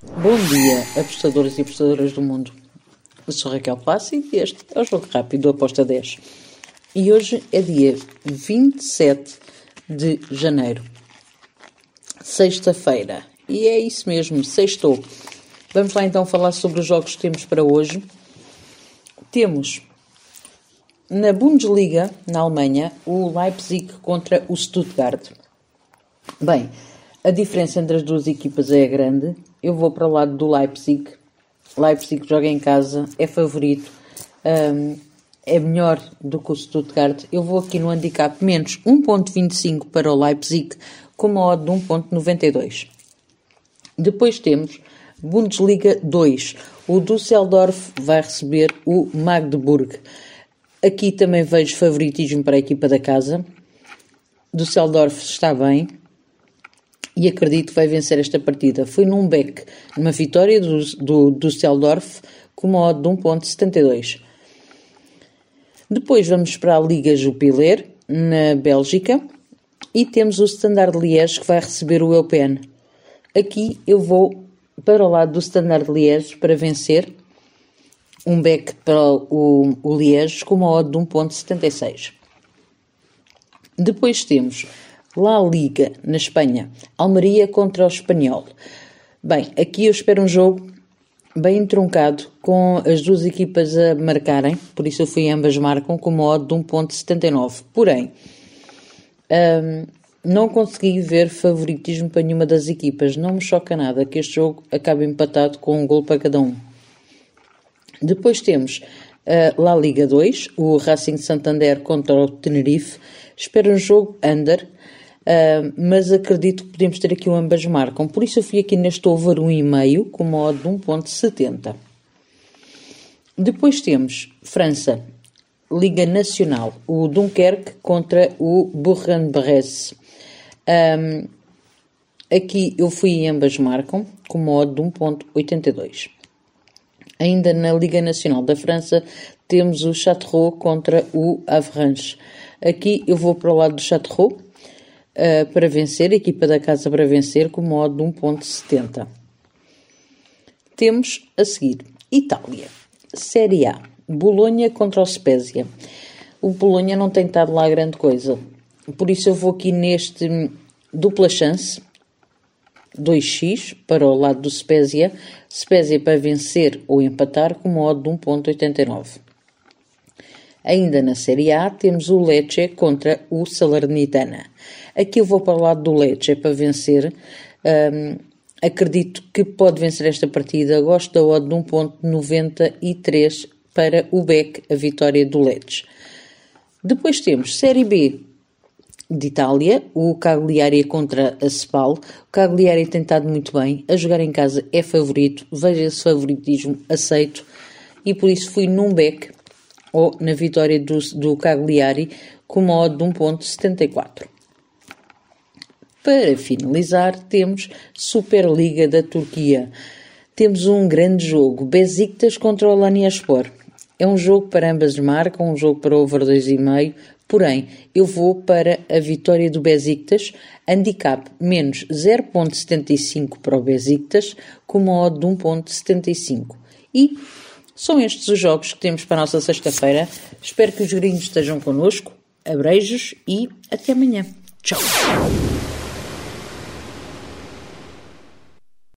Bom dia, apostadores e apostadoras do mundo. Eu sou Raquel Passi e este é o Jogo Rápido do Aposta 10. E hoje é dia 27 de janeiro, sexta-feira. E é isso mesmo, sextou. Vamos lá então falar sobre os jogos que temos para hoje. Temos na Bundesliga, na Alemanha, o Leipzig contra o Stuttgart. Bem, a diferença entre as duas equipas é grande. Eu vou para o lado do Leipzig. Leipzig joga em casa, é favorito, um, é melhor do que o Stuttgart. Eu vou aqui no handicap menos 1.25 para o Leipzig, com uma odd de 1.92. Depois temos Bundesliga 2. O Düsseldorf vai receber o Magdeburg. Aqui também vejo favoritismo para a equipa da casa. Düsseldorf está bem, e acredito que vai vencer esta partida. Foi num back, numa vitória do, do, do Seldorf, com uma odd de 1.72. Depois vamos para a Liga Jupiler, na Bélgica, e temos o Standard Liège que vai receber o Eupen. Aqui eu vou para o lado do Standard Liège para vencer um back para o, o Liège com uma odd de 1.76. Depois temos La Liga, na Espanha. Almeria contra o Espanhol. Bem, aqui eu espero um jogo bem truncado, com as duas equipas a marcarem, por isso eu fui ambas marcam com uma odd de 1.79. Porém, um, não consegui ver favoritismo para nenhuma das equipas. Não me choca nada que este jogo acabe empatado com um gol para cada um. Depois temos a La Liga 2, o Racing Santander contra o Tenerife. Espero um jogo under Uh, mas acredito que podemos ter aqui o ambas marcam. Por isso eu fui aqui neste over 1,5 com uma odd de 1.70. Depois temos França, Liga Nacional, o Dunkerque contra o Bourg-en-Bresse. Um, aqui eu fui em ambas marcam com uma odd de 1.82. Ainda na Liga Nacional da França temos o Châteauroux contra o Avranches. Aqui eu vou para o lado do Châteauroux uh, para vencer, a equipa da casa para vencer, com modo de 1.70. Temos a seguir Itália, Série A, Bolonha contra o Spezia. O Bolonha não tem estado lá grande coisa, por isso eu vou aqui neste dupla chance, 2x para o lado do Spezia, Spezia para vencer ou empatar com modo de 1.89. Ainda na Série A temos o Lecce contra o Salernitana. Aqui eu vou para o lado do Lecce para vencer. Um, acredito que pode vencer esta partida. Gosto da odd de 1.93 para o Beck, a vitória do Lecce. Depois temos Série B de Itália, o Cagliari contra a Spal. O Cagliari tem estado muito bem, a jogar em casa é favorito, veja esse favoritismo, aceito, e por isso fui num back ou na vitória do, do Cagliari com uma odd de 1.74. Para finalizar, temos Superliga da Turquia. Temos um grande jogo, Besiktas contra o Alanyaspor. É um jogo para ambas marcas, um jogo para over 2,5, porém, eu vou para a vitória do Besiktas, handicap menos 0.75 para o Besiktas, com uma odd de 1.75. E são estes os jogos que temos para a nossa sexta-feira. Espero que os gringos estejam connosco. Abreijos e até amanhã. Tchau!